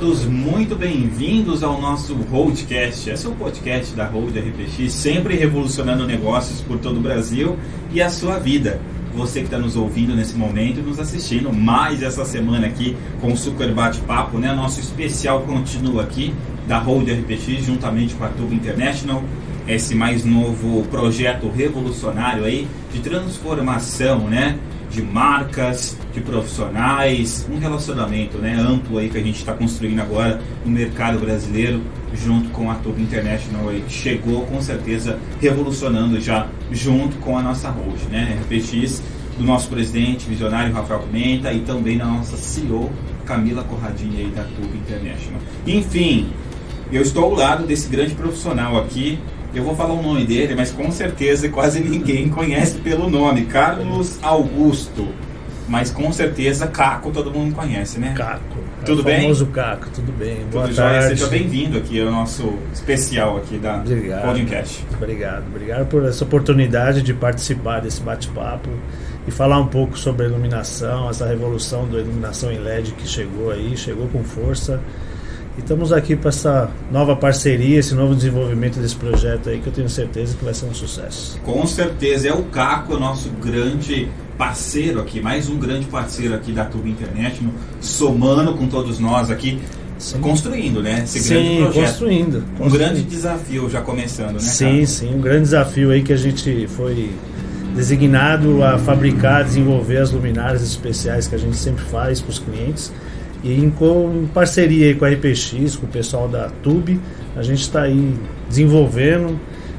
todos muito bem-vindos ao nosso Roadcast. Esse é o podcast da Road RPX, sempre revolucionando negócios por todo o Brasil e a sua vida. Você que está nos ouvindo nesse momento e nos assistindo mais essa semana aqui com o Super Bate-Papo, né? Nosso especial continua aqui da Road RPX juntamente com a Tube International. Esse mais novo projeto revolucionário aí de transformação, né? De marcas, de profissionais, um relacionamento né, amplo aí que a gente está construindo agora no mercado brasileiro, junto com a Turbo International aí, chegou com certeza revolucionando já junto com a nossa host, né, RPX, do nosso presidente visionário Rafael Pimenta e também da nossa CEO Camila Corradinha aí da Turbo International. Enfim, eu estou ao lado desse grande profissional aqui, eu vou falar o nome dele, mas com certeza quase ninguém conhece pelo nome. Carlos Augusto. Mas com certeza Caco todo mundo conhece, né? Caco. Tudo é o bem? famoso Caco, tudo bem. Boa Tudo jóia? tarde. Seja bem-vindo aqui ao nosso especial aqui da Obrigado. podcast. Obrigado. Obrigado por essa oportunidade de participar desse bate-papo e falar um pouco sobre a iluminação, essa revolução da iluminação em LED que chegou aí, chegou com força. E estamos aqui para essa nova parceria, esse novo desenvolvimento desse projeto aí que eu tenho certeza que vai ser um sucesso. Com certeza, é o Caco, nosso grande parceiro aqui, mais um grande parceiro aqui da Turbo International, somando com todos nós aqui, Sim. construindo, né? Esse Sim, grande projeto. construindo. Um construindo. grande desafio já começando, né? Sim, Caco? sim, um grande desafio aí que a gente foi designado a fabricar, desenvolver as luminárias especiais que a gente sempre faz para os clientes. E em, em parceria com a RPX, com o pessoal da Tube, a gente está aí desenvolvendo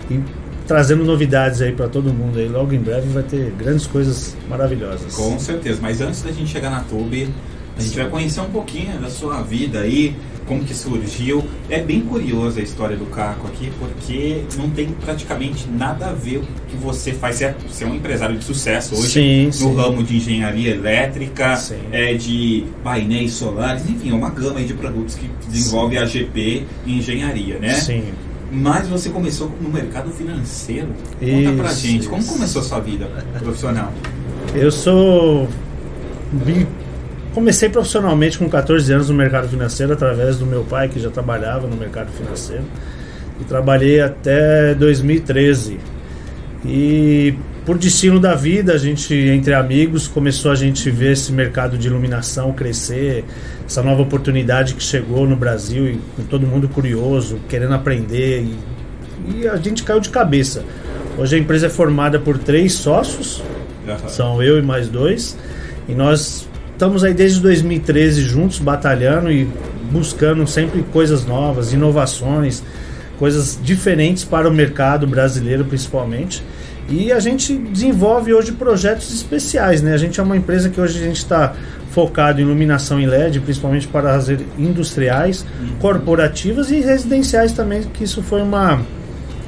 e trazendo novidades aí para todo mundo aí. Logo em breve vai ter grandes coisas maravilhosas. Com certeza, mas antes da gente chegar na Tube, a gente vai conhecer um pouquinho da sua vida aí, como que surgiu. É bem curiosa a história do Caco aqui, porque não tem praticamente nada a ver com o que você faz. Você é, você é um empresário de sucesso hoje Sim, no sim. ramo de engenharia elétrica, Sim. é, de painéis solares, enfim, é uma gama de produtos que desenvolve a GP em engenharia, né? Sim. Mas você começou no mercado financeiro. Conta pra Isso, gente, como começou a sua vida profissional? Eu sou. Comecei profissionalmente com 14 anos no mercado financeiro através do meu pai, que já trabalhava no mercado financeiro. E trabalhei até 2013. E por destino da vida, a gente, entre amigos, começou a gente ver esse mercado de iluminação crescer, essa nova oportunidade que chegou no Brasil e com todo mundo curioso, querendo aprender. E, e a gente caiu de cabeça. Hoje a empresa é formada por três sócios, são eu e mais dois. E nós estamos aí desde 2013 juntos, batalhando e buscando sempre coisas novas, inovações, coisas diferentes para o mercado brasileiro, principalmente. E a gente desenvolve hoje projetos especiais, né? A gente é uma empresa que hoje a gente está focado em iluminação em LED, principalmente para as industriais, corporativas e residenciais também, que isso foi uma,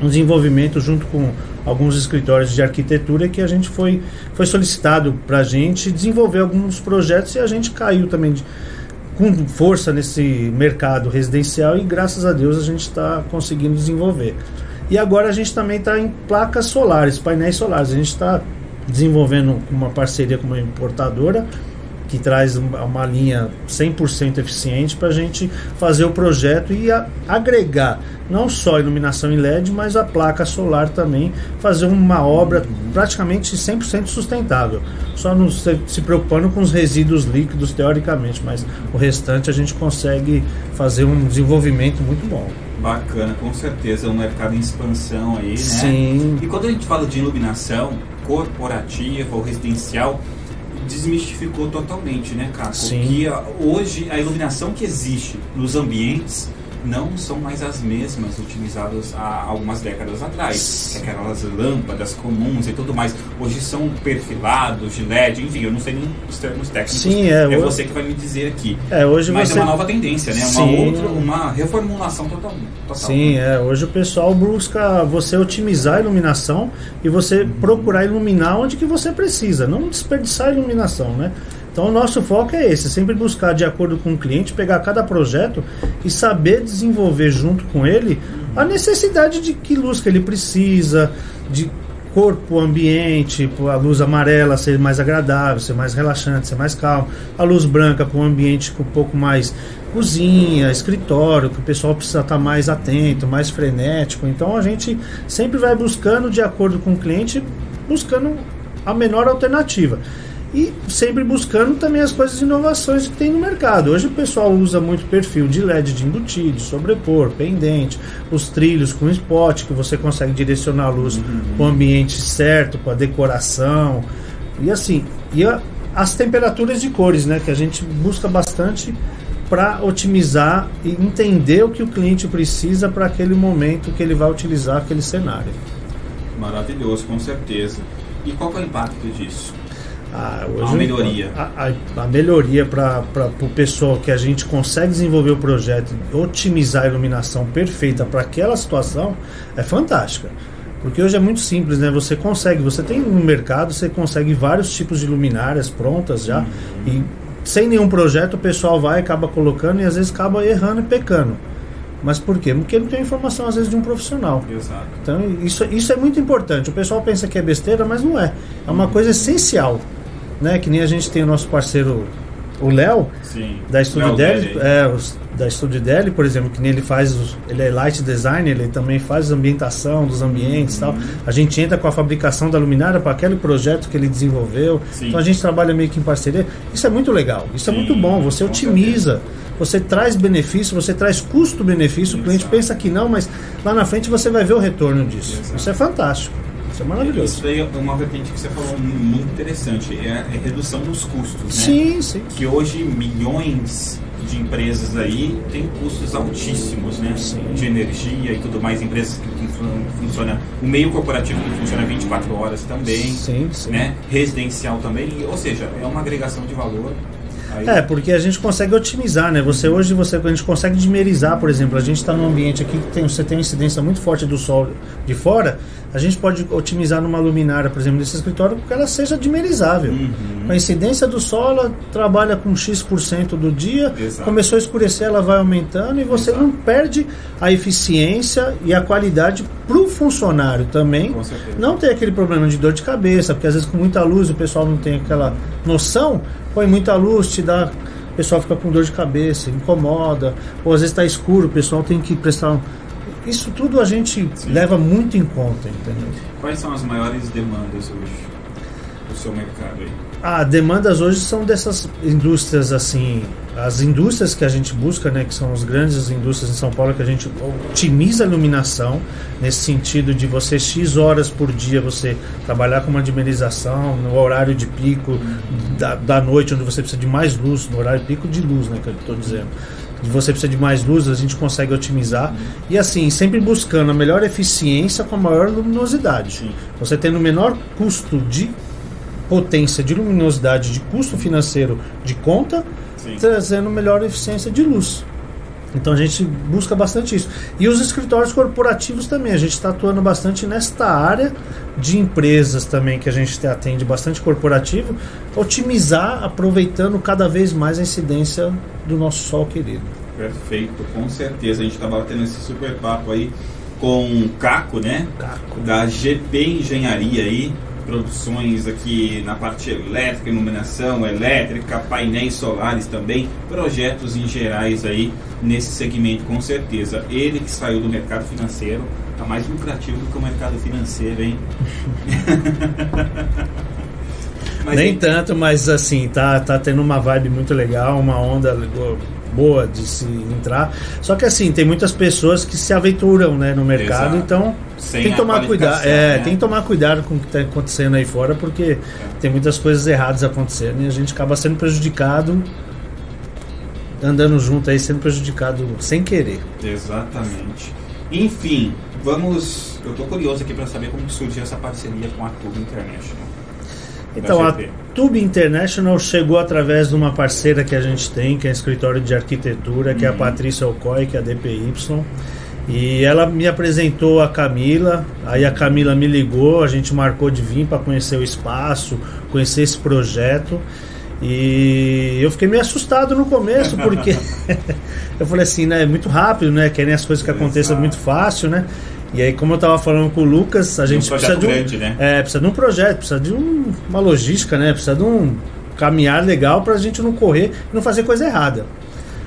um desenvolvimento junto com alguns escritórios de arquitetura que a gente foi, foi solicitado para a gente desenvolver alguns projetos e a gente caiu também de- com força nesse mercado residencial e graças a Deus a gente está conseguindo desenvolver. E agora a gente também está em placas solares, painéis solares. A gente está desenvolvendo uma parceria com uma importadora que traz uma linha 100% eficiente para a gente fazer o projeto e a- agregar não só a iluminação em LED, mas a placa solar também, fazer uma obra praticamente 100% sustentável. Só não se, se preocupando com os resíduos líquidos, teoricamente, mas o restante a gente consegue fazer um desenvolvimento muito bom. Bacana, com certeza, é um mercado em expansão aí, né? Sim. E quando a gente fala de iluminação corporativa ou residencial, desmistificou totalmente, né, Caco? Sim. Que hoje a iluminação que existe nos ambientes não são mais as mesmas utilizadas há algumas décadas atrás. Que Aquelas lâmpadas comuns e tudo mais. Hoje são perfilados de LED, enfim, eu não sei nem os termos técnicos. Sim, é, É você que vai me dizer aqui. É, hoje Mas você é uma nova tendência, né? Uma Sim. outra, uma reformulação total. total Sim, é. Hoje o pessoal busca você otimizar a iluminação e você procurar iluminar onde que você precisa, não desperdiçar a iluminação, né? Então o nosso foco é esse, sempre buscar de acordo com o cliente, pegar cada projeto e saber desenvolver junto com ele a necessidade de que luz que ele precisa, de cor para o ambiente, a luz amarela ser mais agradável, ser mais relaxante, ser mais calmo, a luz branca para um ambiente com um pouco mais cozinha, escritório, que o pessoal precisa estar mais atento, mais frenético. Então a gente sempre vai buscando, de acordo com o cliente, buscando a menor alternativa e sempre buscando também as coisas inovações que tem no mercado. Hoje o pessoal usa muito perfil de LED de embutir, de sobrepor, pendente, os trilhos com spot que você consegue direcionar a luz uhum. para o ambiente certo, para a decoração e assim. E a, as temperaturas de cores, né, que a gente busca bastante para otimizar e entender o que o cliente precisa para aquele momento que ele vai utilizar aquele cenário. Maravilhoso, com certeza. E qual é o impacto disso? Ah, hoje, a melhoria. A, a, a melhoria para o pessoal que a gente consegue desenvolver o projeto, otimizar a iluminação perfeita para aquela situação, é fantástica. Porque hoje é muito simples, né? Você consegue, você tem no mercado, você consegue vários tipos de luminárias prontas já. Uhum. E sem nenhum projeto o pessoal vai acaba colocando e às vezes acaba errando e pecando. Mas por quê? Porque não tem informação, às vezes, de um profissional. Exato. Então, isso, isso é muito importante. O pessoal pensa que é besteira, mas não é. É uma coisa essencial né? Que nem a gente tem o nosso parceiro, o Léo, da Estúdio Deli, é, da Estúdio Deli, por exemplo, que nem ele faz, os, ele é light designer, ele também faz a ambientação dos ambientes e tal. Uhum. A gente entra com a fabricação da luminária para aquele projeto que ele desenvolveu. Sim. Então a gente trabalha meio que em parceria. Isso é muito legal, isso Sim, é muito bom. Você otimiza. Você traz benefício, você traz custo-benefício. O cliente pensa que não, mas lá na frente você vai ver o retorno disso. Exato. Isso é fantástico. Isso é maravilhoso. Isso daí é uma vertente que você falou muito interessante, é a redução dos custos, né? Sim, sim. Que hoje milhões de empresas aí têm custos altíssimos, né? Sim. De energia e tudo mais, empresas que funcionam, o meio corporativo que funciona 24 horas também, sim, sim. né? Residencial também, ou seja, é uma agregação de valor Aí... É, porque a gente consegue otimizar, né? Você hoje você, a gente consegue dimerizar, por exemplo, a gente está num ambiente aqui que tem, você tem uma incidência muito forte do sol de fora, a gente pode otimizar numa luminária, por exemplo, desse escritório, que ela seja dimerizável. Uhum. A incidência do sol ela trabalha com X% do dia, Exato. começou a escurecer, ela vai aumentando e você Exato. não perde a eficiência e a qualidade para o funcionário também. Não ter aquele problema de dor de cabeça, porque às vezes com muita luz o pessoal não tem aquela noção, põe muita luz, te dá. O pessoal fica com dor de cabeça, incomoda, ou às vezes está escuro, o pessoal tem que prestar isso tudo a gente Sim. leva muito em conta, entendeu? Quais são as maiores demandas hoje do seu mercado aí? Ah, demandas hoje são dessas indústrias assim, as indústrias que a gente busca, né, que são as grandes indústrias em São Paulo que a gente otimiza a iluminação nesse sentido de você x horas por dia você trabalhar com uma dimerização no horário de pico da, da noite onde você precisa de mais luz, no horário pico de luz, né, que eu estou dizendo você precisa de mais luz, a gente consegue otimizar. E assim, sempre buscando a melhor eficiência com a maior luminosidade. Você tendo o menor custo de potência de luminosidade, de custo financeiro de conta, Sim. trazendo melhor eficiência de luz. Então a gente busca bastante isso. E os escritórios corporativos também, a gente está atuando bastante nesta área de empresas também, que a gente atende bastante corporativo, otimizar, aproveitando cada vez mais a incidência do nosso sol querido. Perfeito, com certeza. A gente estava tendo esse super papo aí com o Caco, né? Caco. Da GP Engenharia aí, produções aqui na parte elétrica, iluminação elétrica, painéis solares também, projetos em gerais aí nesse segmento com certeza. Ele que saiu do mercado financeiro, está mais lucrativo do que o mercado financeiro, hein? Nem tanto, mas assim, tá, tá tendo uma vibe muito legal, uma onda boa de se entrar. Só que assim, tem muitas pessoas que se aventuram né, no mercado, Exato. então Sem tem que tomar cuidado. É, né? tem que tomar cuidado com o que está acontecendo aí fora, porque é. tem muitas coisas erradas acontecendo e a gente acaba sendo prejudicado andando junto aí, sendo prejudicado sem querer. Exatamente. Enfim, vamos. Eu estou curioso aqui para saber como surgiu essa parceria com a Tube International. Então, a Tube International chegou através de uma parceira que a gente tem, que é a escritório de arquitetura, que uhum. é a uhum. Patrícia Alcoy, que é a DPY. E ela me apresentou a Camila, aí a Camila me ligou, a gente marcou de vir para conhecer o espaço, conhecer esse projeto. E eu fiquei meio assustado no começo, porque eu falei assim, né, é muito rápido, né? Querem as coisas que aconteçam muito fácil, né? E aí, como eu tava falando com o Lucas, a gente um precisa de um, grande, né? é, precisa de um projeto, precisa de um- uma logística, né? Precisa de um caminhar legal pra gente não correr e não fazer coisa errada.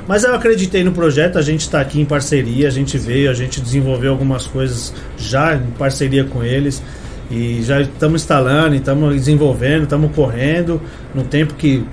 Mas eu acreditei no projeto, a gente está aqui em parceria, a gente veio, a gente desenvolveu algumas coisas já em parceria com eles e já estamos instalando, estamos desenvolvendo, estamos correndo no tempo que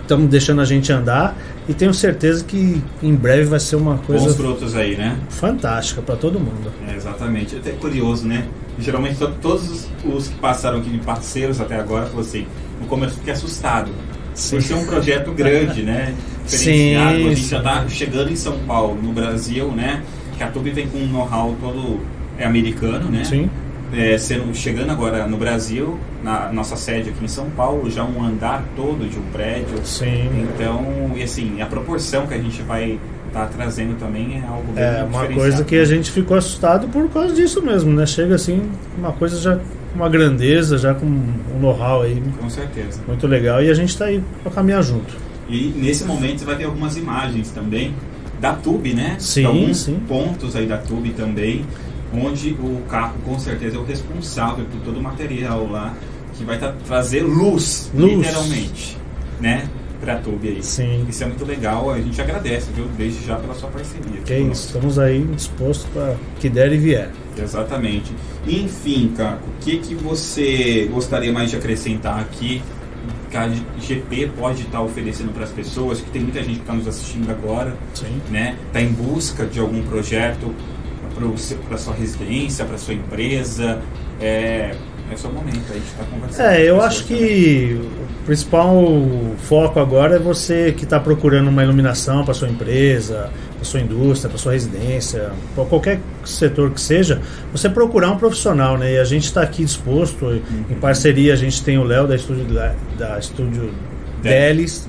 estamos deixando a gente andar e tenho certeza que em breve vai ser uma Bons coisa frutos aí, né? fantástica para todo mundo. É, exatamente. Até curioso, né? Geralmente to- todos os, que passaram aqui de parceiros até agora falaram assim, no começo fiquei assustado. Sim. Por ser um projeto grande, né? Diferenciado. Sim, a gente já está chegando em São Paulo, no Brasil, né? Que a Tube vem com um know-how todo é americano, né? Sim. É, sendo, chegando agora no Brasil, na nossa sede aqui em São Paulo, já um andar todo de um prédio. Sim. Então, e assim, a proporção que a gente vai estar trazendo também é algo bem É uma coisa que a gente ficou assustado por causa disso mesmo, né? Chega assim, uma coisa já com uma grandeza, já com um know-how aí Com certeza. muito legal e a gente tá aí pra caminhar junto. E nesse momento você vai ter algumas imagens também da Tube, né? Sim, alguns sim. pontos aí da Tube também, onde o carro com certeza é o responsável por todo o material lá, que vai tá, trazer luz, Luz. literalmente, né? Pra Tube aí. Sim. Isso é muito legal, a gente agradece, viu? Desde já pela sua parceria. Que é isso, estamos aí dispostos para que der e vier. Exatamente. Enfim, Caco, o que, que você gostaria mais de acrescentar aqui que a GP pode estar oferecendo para as pessoas? Que tem muita gente que está nos assistindo agora, Sim. né? Está em busca de algum projeto para sua residência, para sua empresa. É, é seu momento aí de estar conversando. É, eu acho que o principal foco agora é você que está procurando uma iluminação para sua empresa, para sua indústria, para sua residência, para qualquer setor que seja, você procurar um profissional, né? E a gente está aqui disposto, em parceria a gente tem o Léo da Estúdio da, da Estúdio Delis.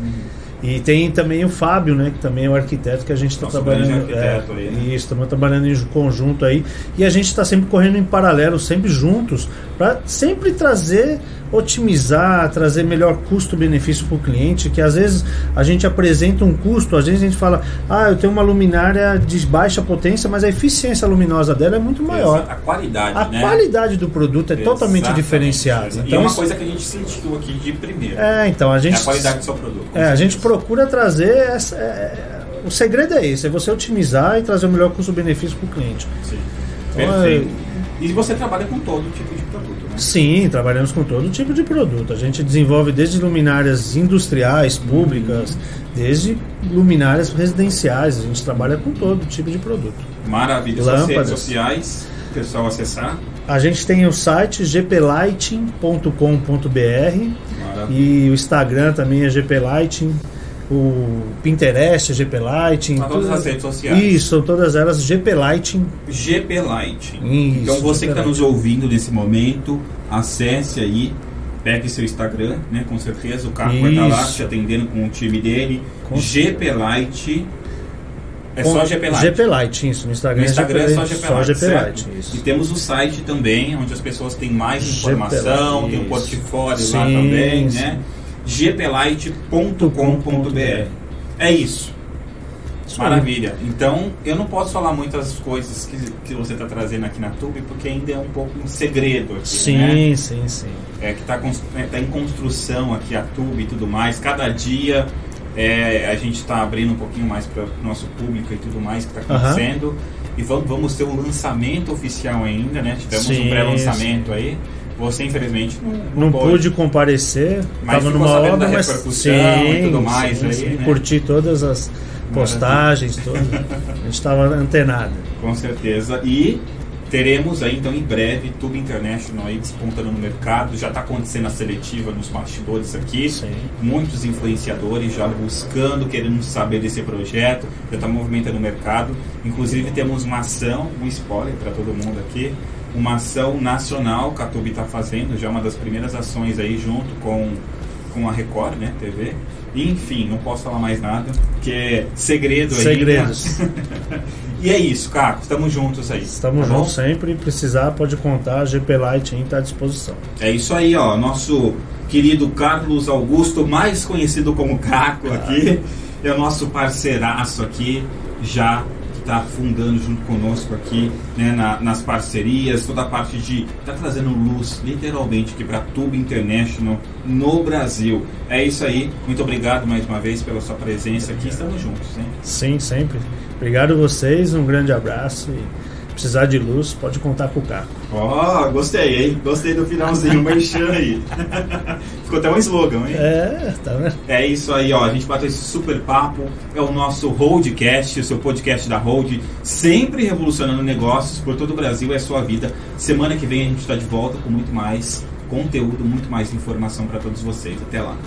E tem também o Fábio, né, que também é o arquiteto que a gente está trabalhando. arquiteto aí, né? Isso, estamos trabalhando em conjunto aí. E a gente está sempre correndo em paralelo, sempre juntos, para sempre trazer, otimizar, trazer melhor custo-benefício para o cliente. Que às vezes a gente apresenta um custo, às vezes a gente fala, ah, eu tenho uma luminária de baixa potência, mas a eficiência luminosa dela é muito maior. A qualidade, A né? qualidade do produto é totalmente Exatamente. diferenciada. E é Então, uma isso- coisa que a gente sentiu aqui de primeiro. é, então a É gente a qualidade do seu produto. é, a gente procura trazer essa, é, o segredo é esse, é você otimizar e trazer o melhor custo-benefício para o cliente. Sim. Então, Perfeito. E você trabalha com todo tipo de produto, né? Sim, trabalhamos com todo tipo de produto. A gente desenvolve desde luminárias industriais, públicas, desde luminárias residenciais. A gente trabalha com todo tipo de produto. Maravilha. Suas redes Lâmpadas. sociais, o pessoal acessar. A gente tem o site gplighting.com.br e o Instagram também é gplighting, o Pinterest é gplighting. Tá todas as redes sociais. Isso, são todas elas gplighting. GP Light. Isso, então você que GP está nos ouvindo nesse momento, acesse aí, pegue seu Instagram, né? Com certeza o Caco vai estar lá te atendendo com o time dele. Com GP Light. É só Com- GP Light. GP Light, isso. No Instagram, No Instagram é só GP só Light, GP? Light, isso. E temos o site também, onde as pessoas têm mais GP informação, tem um portfólio lá também, sim. né? gplight.com.br. É isso. Maravilha. Então, eu não posso falar muitas coisas que, que você está trazendo aqui na Tube, porque ainda é um pouco um segredo aqui, Sim, né? sim, sim. É que está em construção aqui a Tube e tudo mais. Cada dia é, a gente está abrindo um pouquinho mais para o nosso público e tudo mais que está acontecendo. E vamos, vamos ter um lançamento oficial ainda, né? Tivemos Sim, um pré-lançamento aí. Você, infelizmente, não, Não pôde. pude comparecer, Mas numa obra, mas sim, e tudo mais sim, aí, sim. né? curti todas as postagens, todas. A gente estava antenado. Com certeza. E teremos aí então em breve Tube International aí despontando no mercado. Já está acontecendo a seletiva nos bastidores aqui. Sim. Muitos influenciadores já buscando, querendo saber desse projeto, já está movimentando o mercado. Inclusive temos uma ação, um spoiler para todo mundo aqui, uma ação nacional que a Tube está fazendo, já uma das primeiras ações aí junto com, com a Record, né, TV. E, enfim, não posso falar mais nada, que é segredo aí. Segredos. E é isso, Caco, estamos juntos aí. Estamos tá juntos sempre. Precisar, pode contar. A GP Light está à disposição. É isso aí, ó. Nosso querido Carlos Augusto, mais conhecido como Caco aqui, é o nosso parceiraço aqui, já está fundando junto conosco aqui, né, na, nas parcerias, toda a parte de tá trazendo luz, literalmente, aqui para Tube International no Brasil. É isso aí. Muito obrigado mais uma vez pela sua presença aqui. Estamos juntos, né? Sim, sempre. Obrigado a vocês, um grande abraço e precisar de luz, pode contar com o Caco. Ó, oh, gostei, hein? Gostei do finalzinho, merchan aí. Ficou até um slogan, hein? É, tá vendo? É isso aí, ó. A gente bateu esse super papo. É o nosso Holdcast, o seu podcast da Hold, sempre revolucionando negócios por todo o Brasil. É a sua vida. Semana que vem a gente está de volta com muito mais conteúdo, muito mais informação para todos vocês. Até lá.